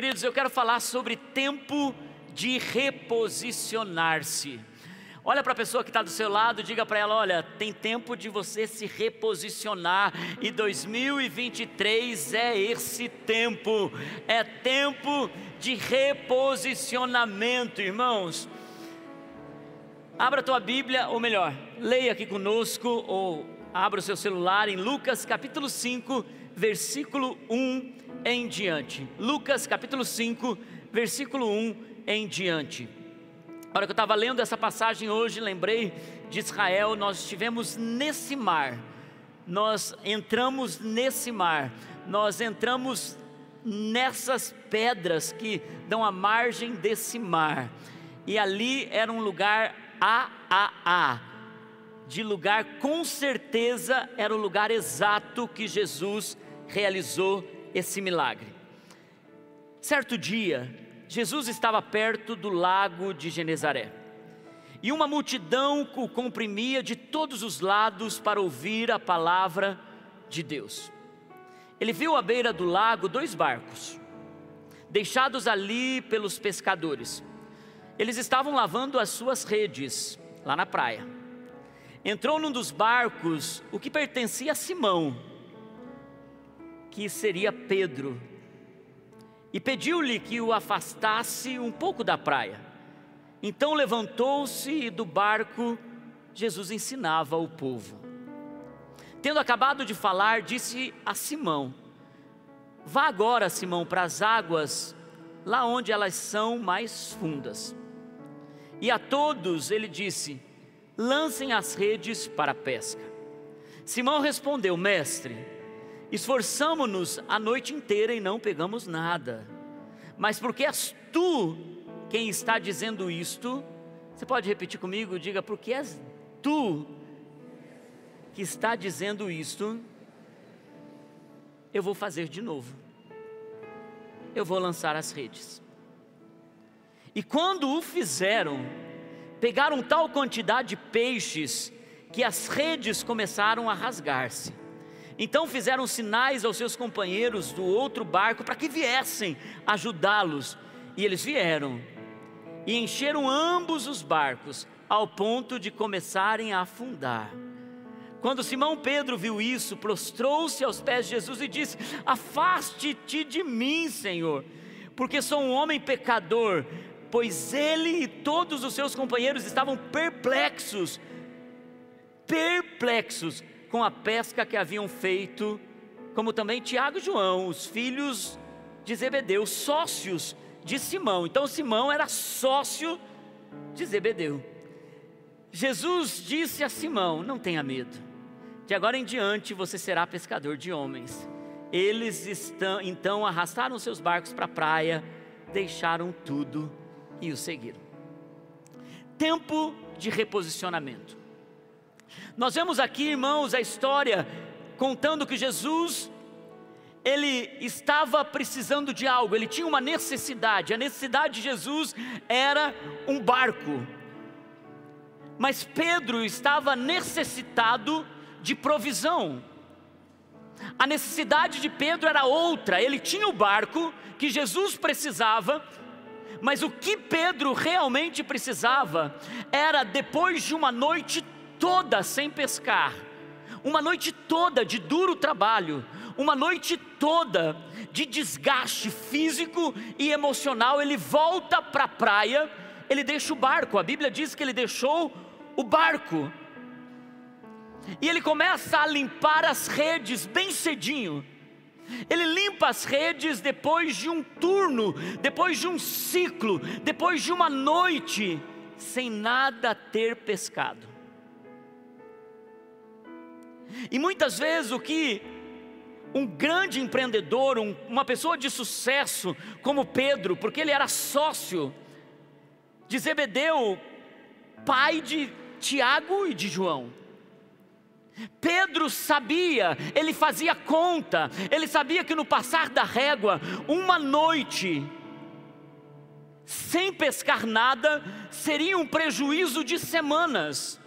Queridos, eu quero falar sobre tempo de reposicionar-se. Olha para a pessoa que está do seu lado, diga para ela: olha, tem tempo de você se reposicionar, e 2023 é esse tempo, é tempo de reposicionamento, irmãos. Abra a tua Bíblia, ou melhor, leia aqui conosco, ou abra o seu celular em Lucas capítulo 5, versículo 1 em diante. Lucas capítulo 5, versículo 1 em diante. A hora que eu estava lendo essa passagem hoje, lembrei de Israel, nós estivemos nesse mar, nós entramos nesse mar, nós entramos nessas pedras que dão a margem desse mar, e ali era um lugar AAA, de lugar com certeza era o lugar exato que Jesus realizou esse milagre. Certo dia, Jesus estava perto do lago de Genezaré. E uma multidão o comprimia de todos os lados para ouvir a palavra de Deus. Ele viu à beira do lago dois barcos, deixados ali pelos pescadores. Eles estavam lavando as suas redes lá na praia. Entrou num dos barcos o que pertencia a Simão, que seria Pedro, e pediu-lhe que o afastasse um pouco da praia. Então levantou-se e do barco Jesus ensinava o povo. Tendo acabado de falar, disse a Simão: Vá agora, Simão, para as águas, lá onde elas são mais fundas. E a todos ele disse: lancem as redes para a pesca. Simão respondeu: Mestre, esforçamo-nos a noite inteira e não pegamos nada. Mas porque és tu quem está dizendo isto, você pode repetir comigo? Diga, porque és tu que está dizendo isto, eu vou fazer de novo. Eu vou lançar as redes. E quando o fizeram, pegaram tal quantidade de peixes que as redes começaram a rasgar-se. Então fizeram sinais aos seus companheiros do outro barco para que viessem ajudá-los. E eles vieram e encheram ambos os barcos ao ponto de começarem a afundar. Quando Simão Pedro viu isso, prostrou-se aos pés de Jesus e disse: Afaste-te de mim, Senhor, porque sou um homem pecador pois ele e todos os seus companheiros estavam perplexos, perplexos com a pesca que haviam feito, como também Tiago e João, os filhos de Zebedeu, sócios de Simão. Então Simão era sócio de Zebedeu. Jesus disse a Simão: Não tenha medo, de agora em diante você será pescador de homens. Eles estão, então arrastaram seus barcos para a praia, deixaram tudo e o seguiram. Tempo de reposicionamento. Nós vemos aqui, irmãos, a história contando que Jesus ele estava precisando de algo, ele tinha uma necessidade. A necessidade de Jesus era um barco. Mas Pedro estava necessitado de provisão. A necessidade de Pedro era outra. Ele tinha o barco que Jesus precisava, mas o que Pedro realmente precisava era, depois de uma noite toda sem pescar, uma noite toda de duro trabalho, uma noite toda de desgaste físico e emocional, ele volta para a praia, ele deixa o barco, a Bíblia diz que ele deixou o barco, e ele começa a limpar as redes bem cedinho, ele limpa as redes depois de um turno, depois de um ciclo, depois de uma noite, sem nada ter pescado. E muitas vezes o que um grande empreendedor, um, uma pessoa de sucesso como Pedro, porque ele era sócio de Zebedeu, pai de Tiago e de João. Pedro sabia, ele fazia conta, ele sabia que no passar da régua, uma noite, sem pescar nada, seria um prejuízo de semanas.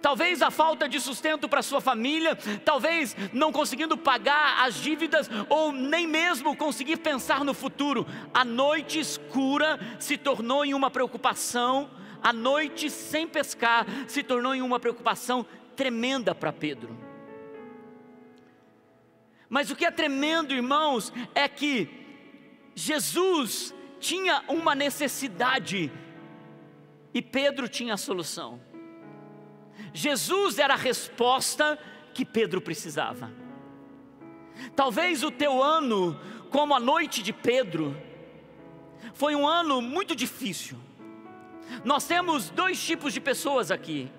Talvez a falta de sustento para sua família, talvez não conseguindo pagar as dívidas ou nem mesmo conseguir pensar no futuro. A noite escura se tornou em uma preocupação, a noite sem pescar se tornou em uma preocupação tremenda para Pedro. Mas o que é tremendo, irmãos, é que Jesus tinha uma necessidade e Pedro tinha a solução. Jesus era a resposta que Pedro precisava. Talvez o teu ano, como a noite de Pedro, foi um ano muito difícil. Nós temos dois tipos de pessoas aqui.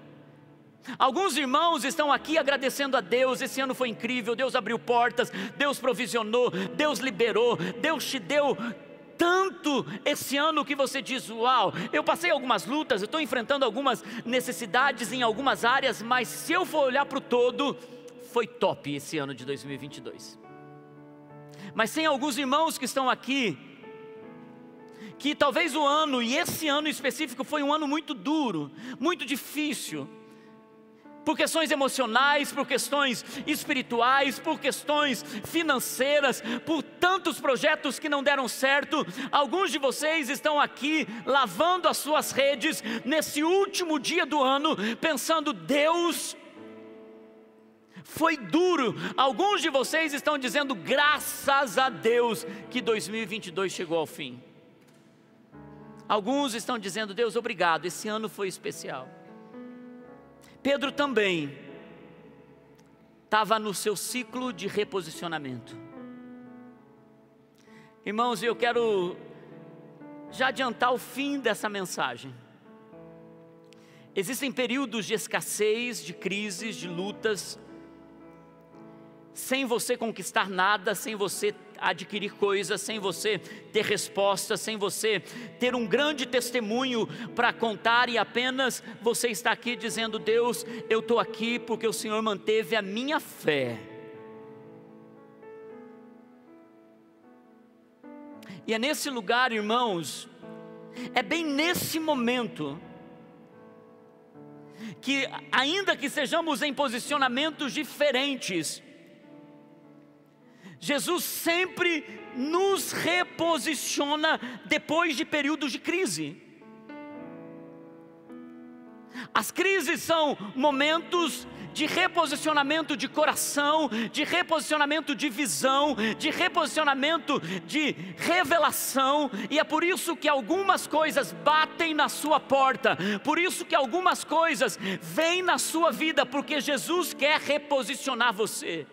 Alguns irmãos estão aqui agradecendo a Deus, esse ano foi incrível, Deus abriu portas, Deus provisionou, Deus liberou, Deus te deu tanto esse ano que você diz: Uau, eu passei algumas lutas, eu estou enfrentando algumas necessidades em algumas áreas, mas se eu for olhar para o todo, foi top esse ano de 2022. Mas tem alguns irmãos que estão aqui, que talvez o ano, e esse ano específico, foi um ano muito duro, muito difícil por questões emocionais, por questões espirituais, por questões financeiras, por tantos projetos que não deram certo. Alguns de vocês estão aqui lavando as suas redes nesse último dia do ano, pensando: Deus, foi duro. Alguns de vocês estão dizendo: graças a Deus que 2022 chegou ao fim. Alguns estão dizendo: Deus, obrigado, esse ano foi especial. Pedro também estava no seu ciclo de reposicionamento. Irmãos, eu quero já adiantar o fim dessa mensagem. Existem períodos de escassez, de crises, de lutas, sem você conquistar nada, sem você adquirir coisas, sem você ter respostas, sem você ter um grande testemunho para contar e apenas você está aqui dizendo: Deus, eu estou aqui porque o Senhor manteve a minha fé. E é nesse lugar, irmãos, é bem nesse momento, que ainda que sejamos em posicionamentos diferentes, Jesus sempre nos reposiciona depois de períodos de crise. As crises são momentos de reposicionamento de coração, de reposicionamento de visão, de reposicionamento de revelação, e é por isso que algumas coisas batem na sua porta, por isso que algumas coisas vêm na sua vida, porque Jesus quer reposicionar você.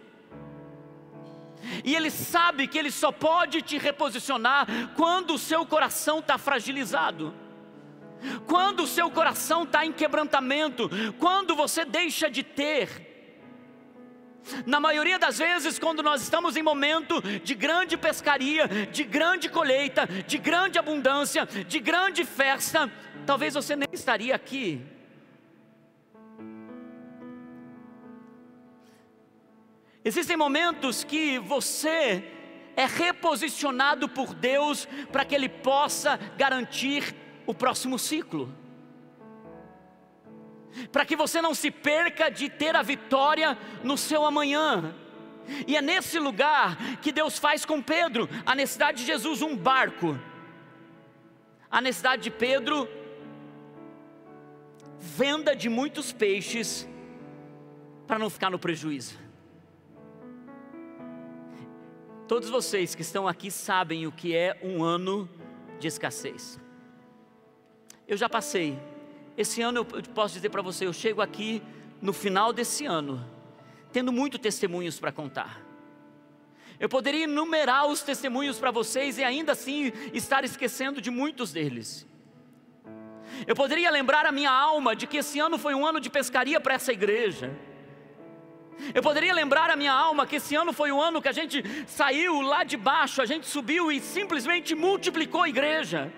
E Ele sabe que Ele só pode te reposicionar quando o seu coração está fragilizado. Quando o seu coração está em quebrantamento, quando você deixa de ter, na maioria das vezes, quando nós estamos em momento de grande pescaria, de grande colheita, de grande abundância, de grande festa, talvez você nem estaria aqui. Existem momentos que você é reposicionado por Deus para que Ele possa garantir o próximo ciclo. Para que você não se perca de ter a vitória no seu amanhã. E é nesse lugar que Deus faz com Pedro a necessidade de Jesus um barco. A necessidade de Pedro venda de muitos peixes para não ficar no prejuízo. Todos vocês que estão aqui sabem o que é um ano de escassez. Eu já passei. Esse ano eu posso dizer para você, eu chego aqui no final desse ano, tendo muito testemunhos para contar. Eu poderia enumerar os testemunhos para vocês e ainda assim estar esquecendo de muitos deles. Eu poderia lembrar a minha alma de que esse ano foi um ano de pescaria para essa igreja eu poderia lembrar a minha alma que esse ano foi o ano que a gente saiu lá de baixo, a gente subiu e simplesmente multiplicou a igreja.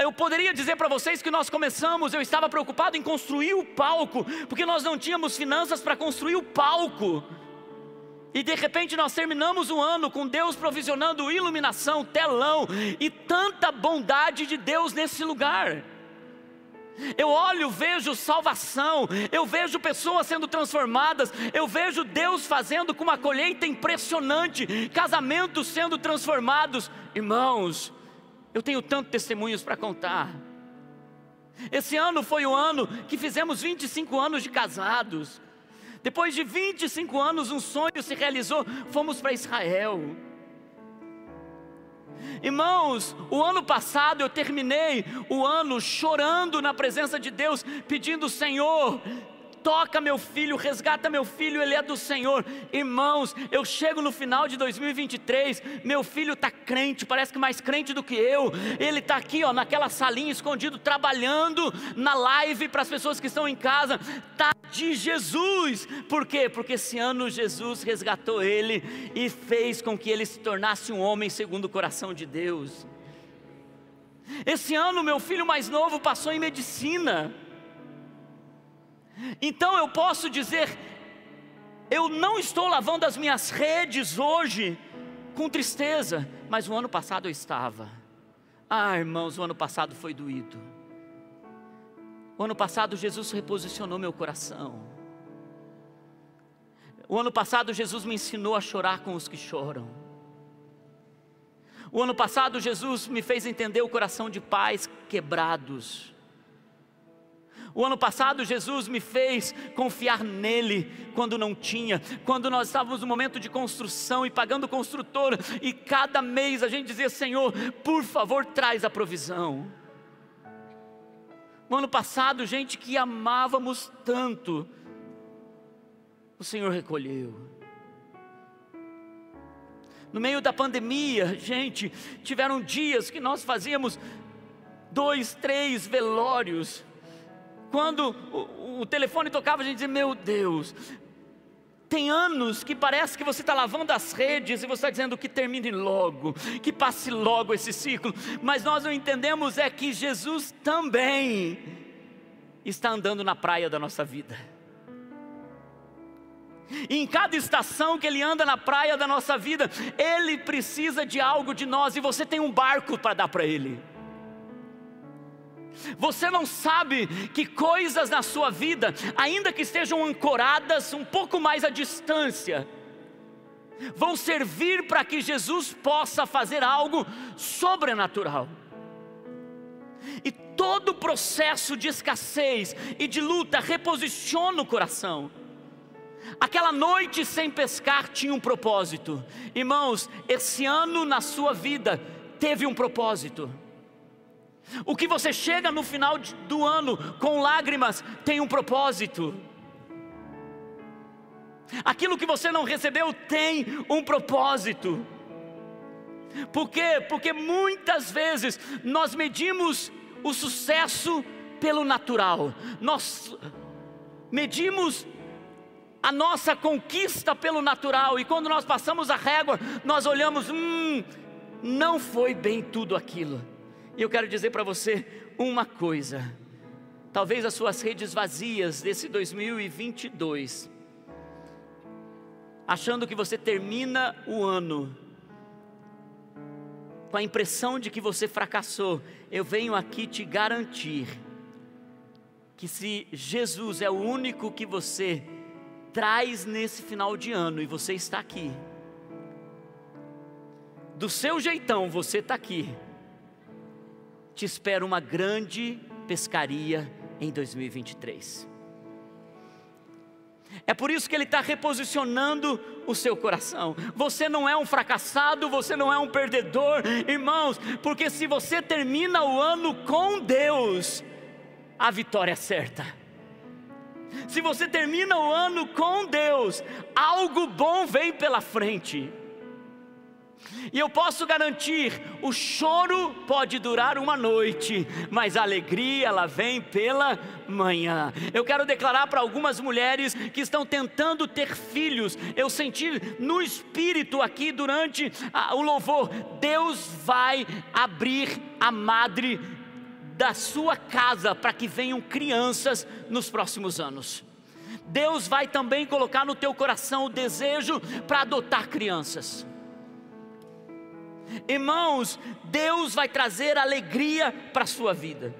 Eu poderia dizer para vocês que nós começamos, eu estava preocupado em construir o palco, porque nós não tínhamos finanças para construir o palco. E de repente nós terminamos o ano com Deus provisionando iluminação, telão e tanta bondade de Deus nesse lugar. Eu olho, vejo salvação, eu vejo pessoas sendo transformadas, eu vejo Deus fazendo com uma colheita impressionante, casamentos sendo transformados. Irmãos, eu tenho tantos testemunhos para contar. Esse ano foi o ano que fizemos 25 anos de casados. Depois de 25 anos, um sonho se realizou, fomos para Israel. Irmãos, o ano passado eu terminei o ano chorando na presença de Deus, pedindo: Senhor, toca meu filho, resgata meu filho, ele é do Senhor. Irmãos, eu chego no final de 2023, meu filho está crente, parece que mais crente do que eu. Ele está aqui, ó, naquela salinha escondido, trabalhando na live para as pessoas que estão em casa. Tá de Jesus. Por quê? Porque esse ano Jesus resgatou ele e fez com que ele se tornasse um homem segundo o coração de Deus. Esse ano meu filho mais novo passou em medicina. Então eu posso dizer, eu não estou lavando as minhas redes hoje com tristeza, mas o ano passado eu estava. Ah, irmãos, o ano passado foi doído. O ano passado Jesus reposicionou meu coração. O ano passado Jesus me ensinou a chorar com os que choram. O ano passado Jesus me fez entender o coração de pais quebrados. O ano passado Jesus me fez confiar nele quando não tinha, quando nós estávamos no momento de construção e pagando construtora, e cada mês a gente dizia: Senhor, por favor, traz a provisão. No ano passado, gente que amávamos tanto, o Senhor recolheu. No meio da pandemia, gente, tiveram dias que nós fazíamos dois, três velórios quando o, o telefone tocava, a gente dizia: Meu Deus, tem anos que parece que você está lavando as redes e você está dizendo que termine logo, que passe logo esse ciclo, mas nós não entendemos é que Jesus também está andando na praia da nossa vida. E em cada estação que ele anda na praia da nossa vida, ele precisa de algo de nós e você tem um barco para dar para ele. Você não sabe que coisas na sua vida, ainda que estejam ancoradas um pouco mais à distância, vão servir para que Jesus possa fazer algo sobrenatural. E todo o processo de escassez e de luta reposiciona o coração. Aquela noite sem pescar tinha um propósito. Irmãos, esse ano na sua vida teve um propósito. O que você chega no final do ano com lágrimas tem um propósito. Aquilo que você não recebeu tem um propósito. Por quê? Porque muitas vezes nós medimos o sucesso pelo natural, nós medimos a nossa conquista pelo natural, e quando nós passamos a régua, nós olhamos, hum, não foi bem tudo aquilo. E eu quero dizer para você uma coisa: talvez as suas redes vazias desse 2022, achando que você termina o ano com a impressão de que você fracassou, eu venho aqui te garantir que se Jesus é o único que você traz nesse final de ano e você está aqui, do seu jeitão você está aqui te espera uma grande pescaria em 2023. É por isso que Ele está reposicionando o seu coração. Você não é um fracassado, você não é um perdedor, irmãos, porque se você termina o ano com Deus, a vitória é certa. Se você termina o ano com Deus, algo bom vem pela frente. E eu posso garantir, o choro pode durar uma noite, mas a alegria ela vem pela manhã. Eu quero declarar para algumas mulheres que estão tentando ter filhos, eu senti no espírito aqui durante a, o louvor, Deus vai abrir a madre da sua casa para que venham crianças nos próximos anos. Deus vai também colocar no teu coração o desejo para adotar crianças. Irmãos, Deus vai trazer alegria para a sua vida.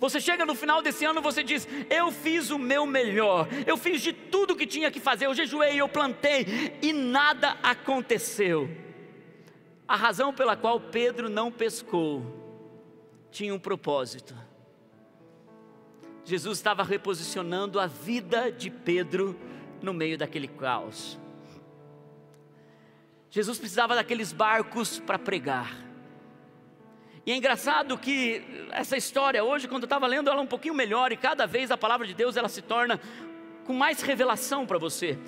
Você chega no final desse ano, você diz: Eu fiz o meu melhor, eu fiz de tudo que tinha que fazer, eu jejuei, eu plantei e nada aconteceu. A razão pela qual Pedro não pescou tinha um propósito. Jesus estava reposicionando a vida de Pedro no meio daquele caos. Jesus precisava daqueles barcos para pregar. E é engraçado que essa história hoje, quando eu estava lendo ela um pouquinho melhor, e cada vez a palavra de Deus ela se torna com mais revelação para você.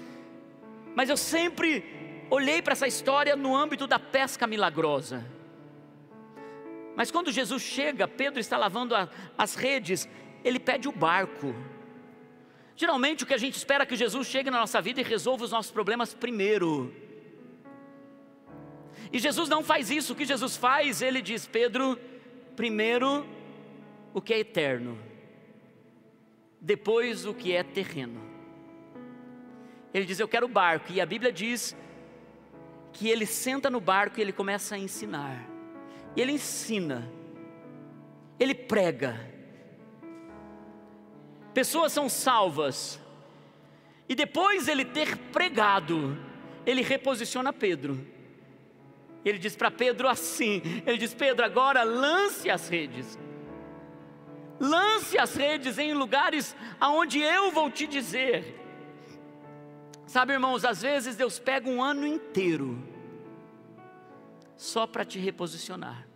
Mas eu sempre olhei para essa história no âmbito da pesca milagrosa. Mas quando Jesus chega, Pedro está lavando a, as redes, ele pede o barco. Geralmente o que a gente espera é que Jesus chegue na nossa vida e resolva os nossos problemas primeiro. E Jesus não faz isso, o que Jesus faz? Ele diz: Pedro, primeiro o que é eterno, depois o que é terreno. Ele diz: Eu quero barco, e a Bíblia diz que ele senta no barco e ele começa a ensinar. E ele ensina, ele prega. Pessoas são salvas, e depois ele ter pregado, ele reposiciona Pedro. Ele diz para Pedro assim: Ele diz, Pedro, agora lance as redes. Lance as redes em lugares aonde eu vou te dizer. Sabe, irmãos, às vezes Deus pega um ano inteiro só para te reposicionar.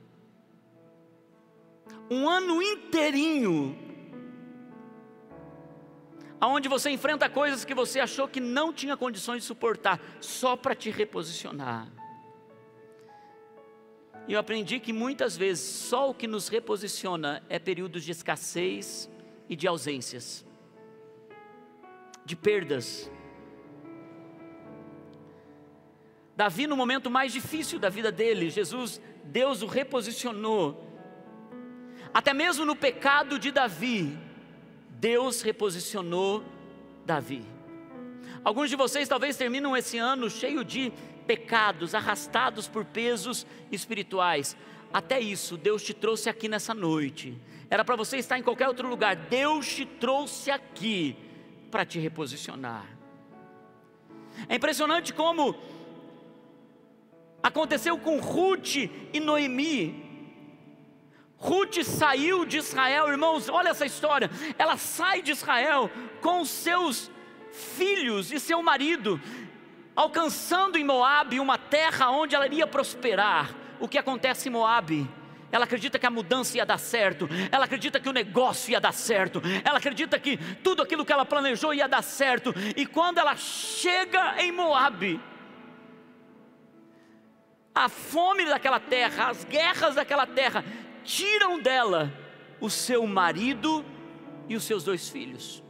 Um ano inteirinho aonde você enfrenta coisas que você achou que não tinha condições de suportar, só para te reposicionar. E eu aprendi que muitas vezes só o que nos reposiciona é períodos de escassez e de ausências, de perdas. Davi, no momento mais difícil da vida dele, Jesus, Deus o reposicionou. Até mesmo no pecado de Davi, Deus reposicionou Davi. Alguns de vocês talvez terminam esse ano cheio de pecados, arrastados por pesos espirituais. Até isso, Deus te trouxe aqui nessa noite. Era para você estar em qualquer outro lugar. Deus te trouxe aqui para te reposicionar. É impressionante como aconteceu com Ruth e Noemi. Ruth saiu de Israel, irmãos, olha essa história. Ela sai de Israel com seus filhos e seu marido, alcançando em Moabe uma terra onde ela iria prosperar. O que acontece em Moabe? Ela acredita que a mudança ia dar certo, ela acredita que o negócio ia dar certo, ela acredita que tudo aquilo que ela planejou ia dar certo. E quando ela chega em Moabe, a fome daquela terra, as guerras daquela terra, tiram dela o seu marido e os seus dois filhos,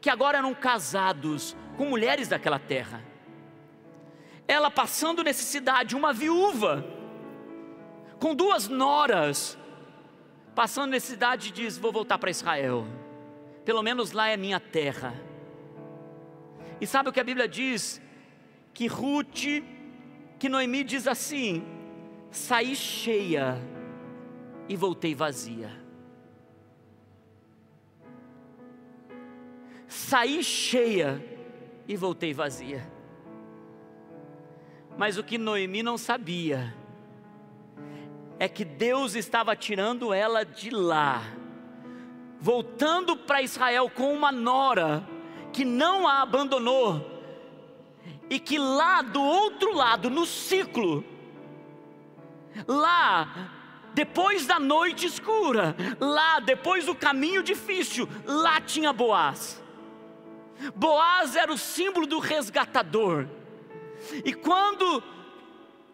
que agora eram casados com mulheres daquela terra ela passando necessidade, uma viúva, com duas noras, passando necessidade, diz: Vou voltar para Israel, pelo menos lá é minha terra. E sabe o que a Bíblia diz? Que Ruth, que Noemi diz assim: Saí cheia e voltei vazia. Saí cheia e voltei vazia. Mas o que Noemi não sabia é que Deus estava tirando ela de lá, voltando para Israel com uma nora que não a abandonou, e que lá do outro lado, no ciclo, lá, depois da noite escura, lá, depois do caminho difícil, lá tinha Boaz. Boaz era o símbolo do resgatador. E quando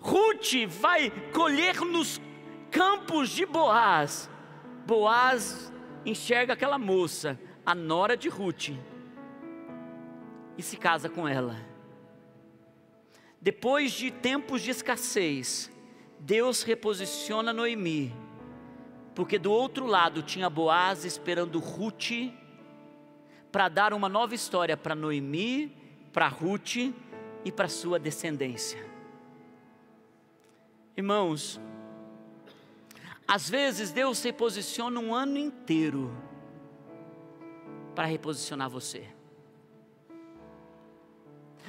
Ruth vai colher nos campos de Boaz, Boaz enxerga aquela moça, a nora de Ruth, e se casa com ela. Depois de tempos de escassez, Deus reposiciona Noemi, porque do outro lado tinha Boaz esperando Ruth para dar uma nova história para Noemi, para Ruth e para sua descendência. Irmãos, Às vezes Deus se posiciona um ano inteiro para reposicionar você.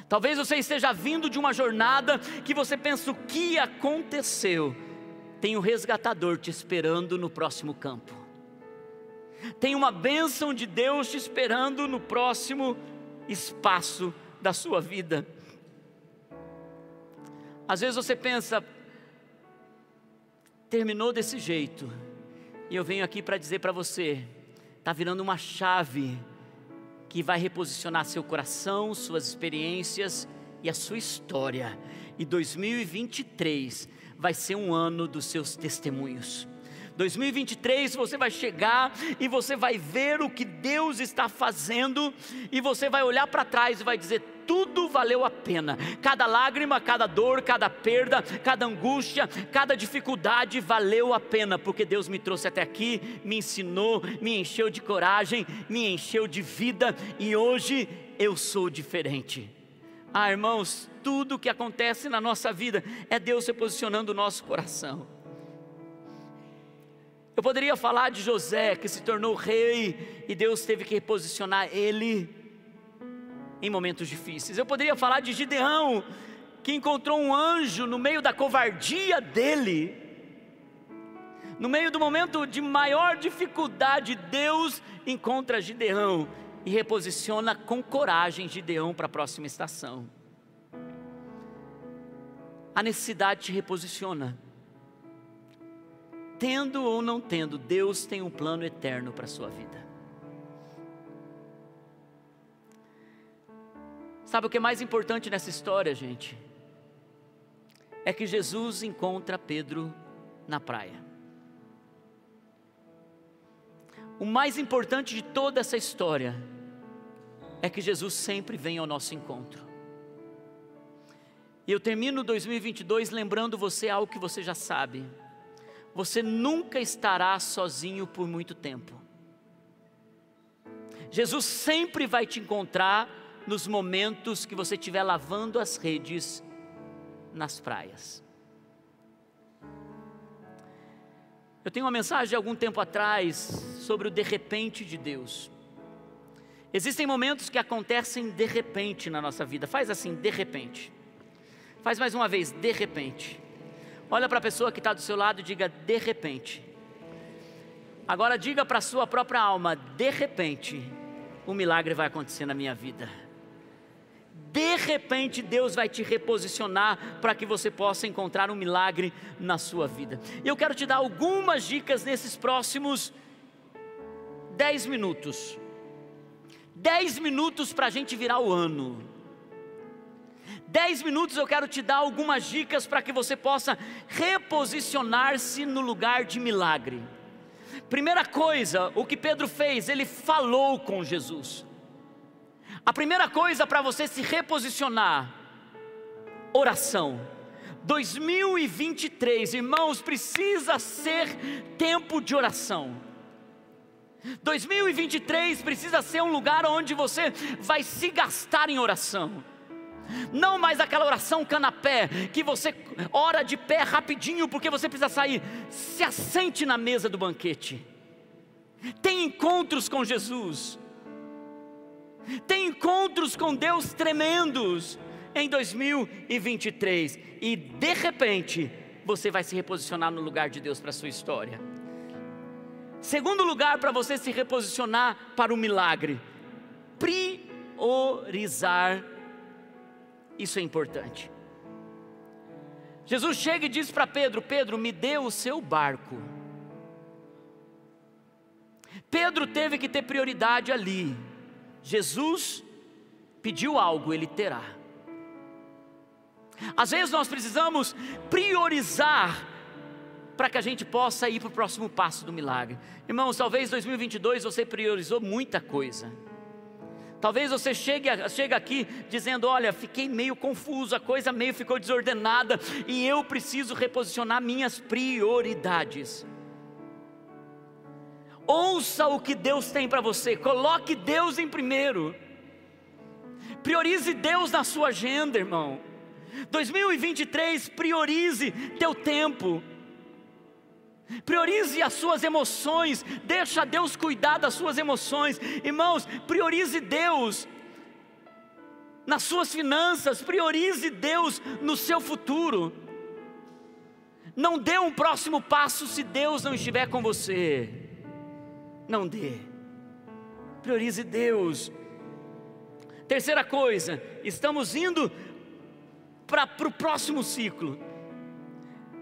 Talvez você esteja vindo de uma jornada que você pensa o que aconteceu. Tem um resgatador te esperando no próximo campo. Tem uma bênção de Deus te esperando no próximo espaço da sua vida. Às vezes você pensa, terminou desse jeito, e eu venho aqui para dizer para você: está virando uma chave que vai reposicionar seu coração, suas experiências e a sua história. E 2023 vai ser um ano dos seus testemunhos. 2023 você vai chegar e você vai ver o que Deus está fazendo, e você vai olhar para trás e vai dizer: tudo valeu a pena. Cada lágrima, cada dor, cada perda, cada angústia, cada dificuldade valeu a pena, porque Deus me trouxe até aqui, me ensinou, me encheu de coragem, me encheu de vida e hoje eu sou diferente. Ah, irmãos, tudo que acontece na nossa vida é Deus se posicionando o nosso coração. Eu poderia falar de José que se tornou rei e Deus teve que reposicionar ele em momentos difíceis. Eu poderia falar de Gideão que encontrou um anjo no meio da covardia dele. No meio do momento de maior dificuldade, Deus encontra Gideão e reposiciona com coragem Gideão para a próxima estação. A necessidade te reposiciona tendo ou não tendo, Deus tem um plano eterno para a sua vida. Sabe o que é mais importante nessa história, gente? É que Jesus encontra Pedro na praia. O mais importante de toda essa história é que Jesus sempre vem ao nosso encontro. E eu termino 2022 lembrando você algo que você já sabe você nunca estará sozinho por muito tempo. Jesus sempre vai te encontrar nos momentos que você estiver lavando as redes nas praias. Eu tenho uma mensagem de algum tempo atrás sobre o de repente de Deus. Existem momentos que acontecem de repente na nossa vida. Faz assim, de repente. Faz mais uma vez, de repente. Olha para a pessoa que está do seu lado e diga: de repente. Agora diga para a sua própria alma: de repente, um milagre vai acontecer na minha vida. De repente, Deus vai te reposicionar para que você possa encontrar um milagre na sua vida. E eu quero te dar algumas dicas nesses próximos 10 minutos. 10 minutos para a gente virar o ano. Dez minutos eu quero te dar algumas dicas para que você possa reposicionar-se no lugar de milagre. Primeira coisa, o que Pedro fez, ele falou com Jesus. A primeira coisa para você se reposicionar, oração. 2023, irmãos, precisa ser tempo de oração. 2023 precisa ser um lugar onde você vai se gastar em oração. Não mais aquela oração canapé, que você ora de pé rapidinho porque você precisa sair. Se assente na mesa do banquete. Tem encontros com Jesus. Tem encontros com Deus tremendos em 2023. E de repente, você vai se reposicionar no lugar de Deus para a sua história. Segundo lugar para você se reposicionar para o milagre, priorizar isso é importante. Jesus chega e diz para Pedro: Pedro, me dê o seu barco. Pedro teve que ter prioridade ali. Jesus pediu algo, ele terá. Às vezes nós precisamos priorizar para que a gente possa ir para o próximo passo do milagre. Irmãos, talvez 2022 você priorizou muita coisa. Talvez você chegue, chegue aqui dizendo: Olha, fiquei meio confuso, a coisa meio ficou desordenada e eu preciso reposicionar minhas prioridades. Ouça o que Deus tem para você, coloque Deus em primeiro, priorize Deus na sua agenda, irmão. 2023, priorize teu tempo. Priorize as suas emoções, deixa Deus cuidar das suas emoções. Irmãos, priorize Deus nas suas finanças, priorize Deus no seu futuro. Não dê um próximo passo se Deus não estiver com você. Não dê. Priorize Deus. Terceira coisa, estamos indo para o próximo ciclo.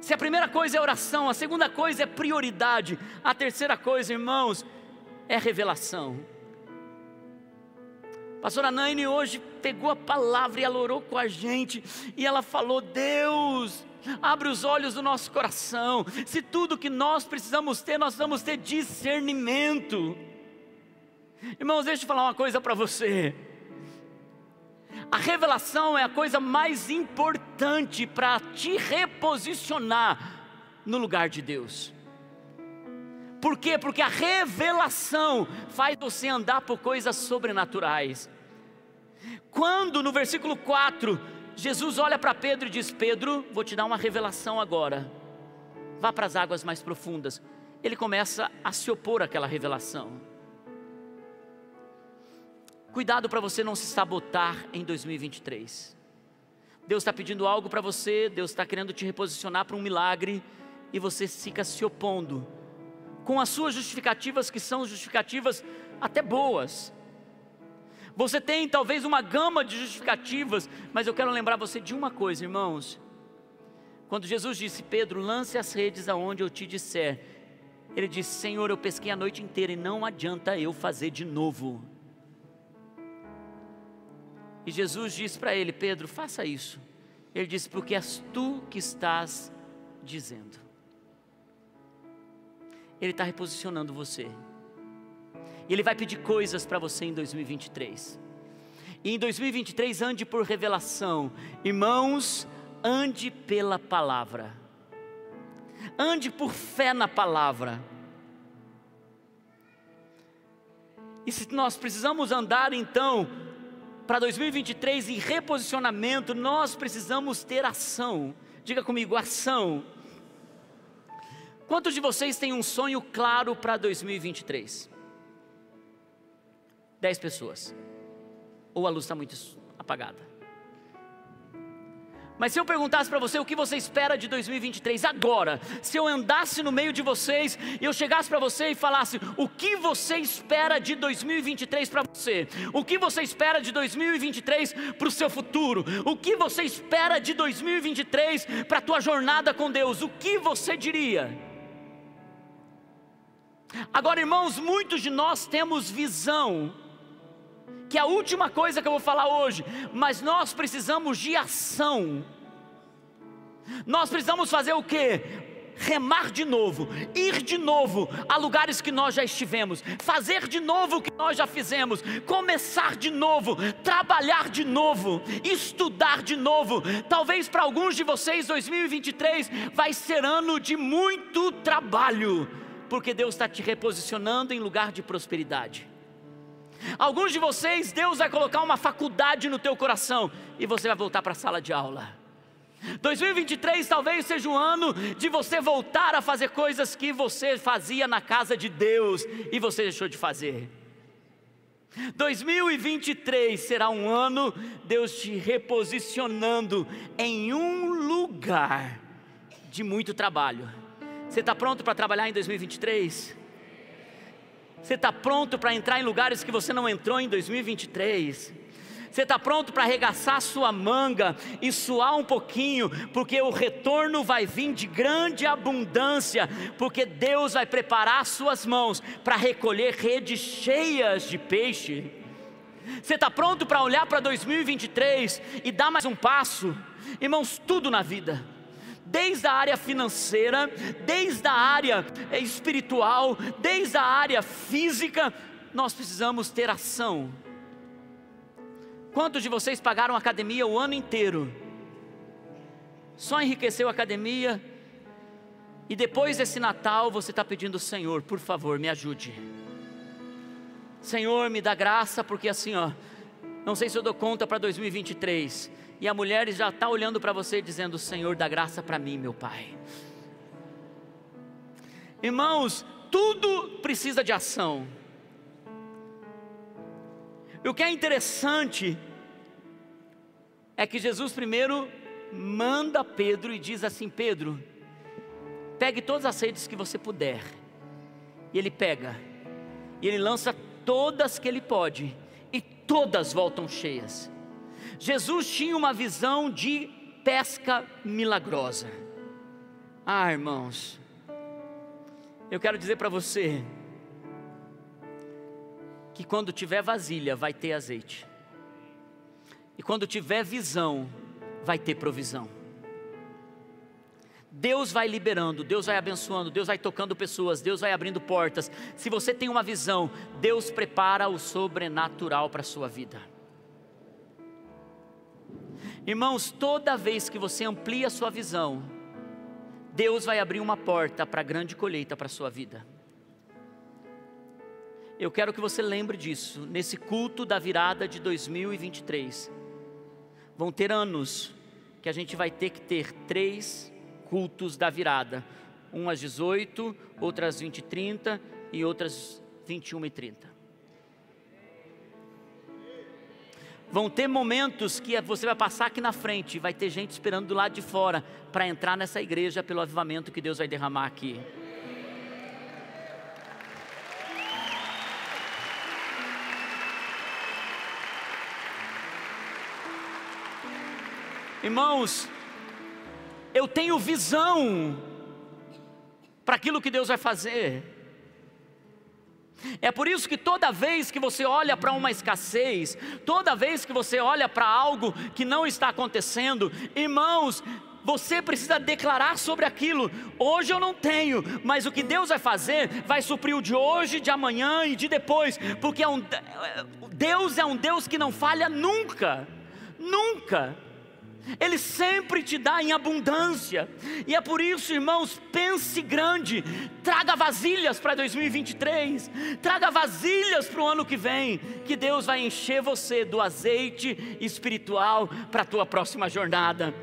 Se a primeira coisa é oração, a segunda coisa é prioridade, a terceira coisa, irmãos, é revelação. Pastora Naine hoje pegou a palavra e ela orou com a gente e ela falou: Deus, abre os olhos do nosso coração. Se tudo que nós precisamos ter, nós vamos ter discernimento. Irmãos, deixa eu falar uma coisa para você. A revelação é a coisa mais importante para te reposicionar no lugar de Deus. Por quê? Porque a revelação faz você andar por coisas sobrenaturais. Quando no versículo 4, Jesus olha para Pedro e diz: Pedro, vou te dar uma revelação agora. Vá para as águas mais profundas. Ele começa a se opor àquela revelação. Cuidado para você não se sabotar em 2023. Deus está pedindo algo para você, Deus está querendo te reposicionar para um milagre e você fica se opondo com as suas justificativas, que são justificativas até boas. Você tem talvez uma gama de justificativas, mas eu quero lembrar você de uma coisa, irmãos. Quando Jesus disse, Pedro, lance as redes aonde eu te disser, ele disse: Senhor, eu pesquei a noite inteira e não adianta eu fazer de novo. E Jesus disse para ele: Pedro, faça isso. Ele disse: Porque és tu que estás dizendo. Ele está reposicionando você. E Ele vai pedir coisas para você em 2023. E em 2023, ande por revelação. Irmãos, ande pela palavra. Ande por fé na palavra. E se nós precisamos andar então para 2023 em reposicionamento, nós precisamos ter ação. Diga comigo, ação. Quantos de vocês têm um sonho claro para 2023? Dez pessoas. Ou a luz está muito apagada? Mas se eu perguntasse para você o que você espera de 2023 agora, se eu andasse no meio de vocês e eu chegasse para você e falasse o que você espera de 2023 para você, o que você espera de 2023 para o seu futuro, o que você espera de 2023 para a tua jornada com Deus, o que você diria? Agora, irmãos, muitos de nós temos visão, que é a última coisa que eu vou falar hoje, mas nós precisamos de ação. Nós precisamos fazer o que? remar de novo, ir de novo a lugares que nós já estivemos, fazer de novo o que nós já fizemos, começar de novo, trabalhar de novo, estudar de novo. Talvez para alguns de vocês 2023 vai ser ano de muito trabalho, porque Deus está te reposicionando em lugar de prosperidade. Alguns de vocês, Deus vai colocar uma faculdade no teu coração e você vai voltar para a sala de aula. 2023 talvez seja o ano de você voltar a fazer coisas que você fazia na casa de Deus e você deixou de fazer. 2023 será um ano Deus te reposicionando em um lugar de muito trabalho. Você está pronto para trabalhar em 2023? Você está pronto para entrar em lugares que você não entrou em 2023? Você está pronto para arregaçar sua manga e suar um pouquinho, porque o retorno vai vir de grande abundância, porque Deus vai preparar suas mãos para recolher redes cheias de peixe. Você está pronto para olhar para 2023 e dar mais um passo? Irmãos, tudo na vida desde a área financeira, desde a área espiritual, desde a área física, nós precisamos ter ação. Quantos de vocês pagaram academia o ano inteiro? Só enriqueceu a academia e depois desse Natal você está pedindo, Senhor, por favor, me ajude. Senhor, me dá graça, porque assim, ó, não sei se eu dou conta para 2023. E a mulher já está olhando para você dizendo: Senhor, dá graça para mim, meu Pai. Irmãos, tudo precisa de ação. E o que é interessante é que Jesus primeiro manda Pedro e diz assim: Pedro, pegue todas as redes que você puder. E ele pega, e ele lança todas que ele pode, e todas voltam cheias. Jesus tinha uma visão de pesca milagrosa. Ah, irmãos, eu quero dizer para você que quando tiver vasilha vai ter azeite. E quando tiver visão, vai ter provisão. Deus vai liberando, Deus vai abençoando, Deus vai tocando pessoas, Deus vai abrindo portas. Se você tem uma visão, Deus prepara o sobrenatural para a sua vida. Irmãos, toda vez que você amplia a sua visão, Deus vai abrir uma porta para a grande colheita para a sua vida. Eu quero que você lembre disso, nesse culto da virada de 2023. Vão ter anos que a gente vai ter que ter três cultos da virada: um às 18, outras 20 e 30 e outras 21 e 30. Vão ter momentos que você vai passar aqui na frente, vai ter gente esperando do lado de fora para entrar nessa igreja pelo avivamento que Deus vai derramar aqui. Irmãos, eu tenho visão para aquilo que Deus vai fazer. É por isso que toda vez que você olha para uma escassez, toda vez que você olha para algo que não está acontecendo, irmãos, você precisa declarar sobre aquilo. Hoje eu não tenho, mas o que Deus vai fazer vai suprir o de hoje, de amanhã e de depois, porque é um, Deus é um Deus que não falha nunca, nunca. Ele sempre te dá em abundância, e é por isso, irmãos, pense grande, traga vasilhas para 2023, traga vasilhas para o ano que vem, que Deus vai encher você do azeite espiritual para a tua próxima jornada.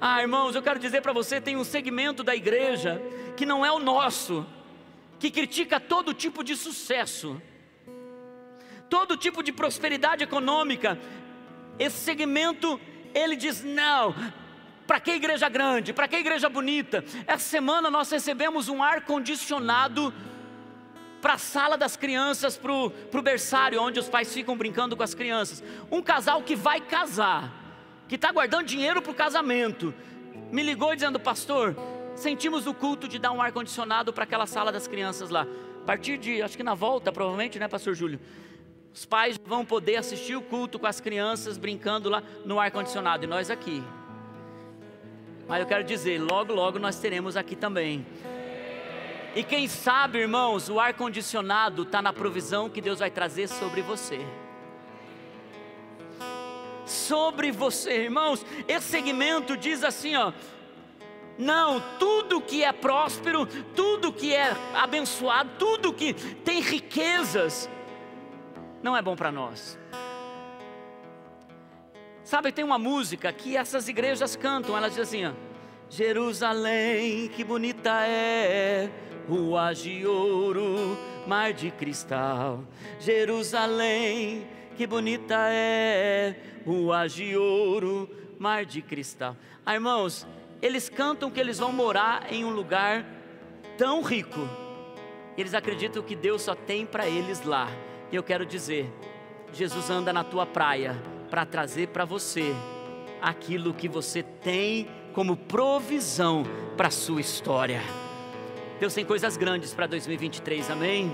Ah, irmãos, eu quero dizer para você: tem um segmento da igreja que não é o nosso, que critica todo tipo de sucesso, todo tipo de prosperidade econômica, esse segmento ele diz: não, para que igreja grande? Para que igreja bonita? Essa semana nós recebemos um ar condicionado para a sala das crianças, para o berçário, onde os pais ficam brincando com as crianças. Um casal que vai casar, que está guardando dinheiro para o casamento, me ligou dizendo: Pastor, sentimos o culto de dar um ar condicionado para aquela sala das crianças lá. A partir de, acho que na volta, provavelmente, né, Pastor Júlio? Os pais vão poder assistir o culto com as crianças brincando lá no ar-condicionado e nós aqui. Mas eu quero dizer, logo, logo nós teremos aqui também. E quem sabe, irmãos, o ar-condicionado está na provisão que Deus vai trazer sobre você. Sobre você, irmãos, esse segmento diz assim, ó. Não, tudo que é próspero, tudo que é abençoado, tudo que tem riquezas, não é bom para nós. Sabe, tem uma música que essas igrejas cantam, elas dizem assim: Jerusalém, que bonita é, ruas de ouro, mar de cristal. Jerusalém, que bonita é, ruas de ouro, mar de cristal. Ah, irmãos, eles cantam que eles vão morar em um lugar tão rico. Eles acreditam que Deus só tem para eles lá. E eu quero dizer, Jesus anda na tua praia para trazer para você aquilo que você tem como provisão para a sua história. Deus tem coisas grandes para 2023, amém?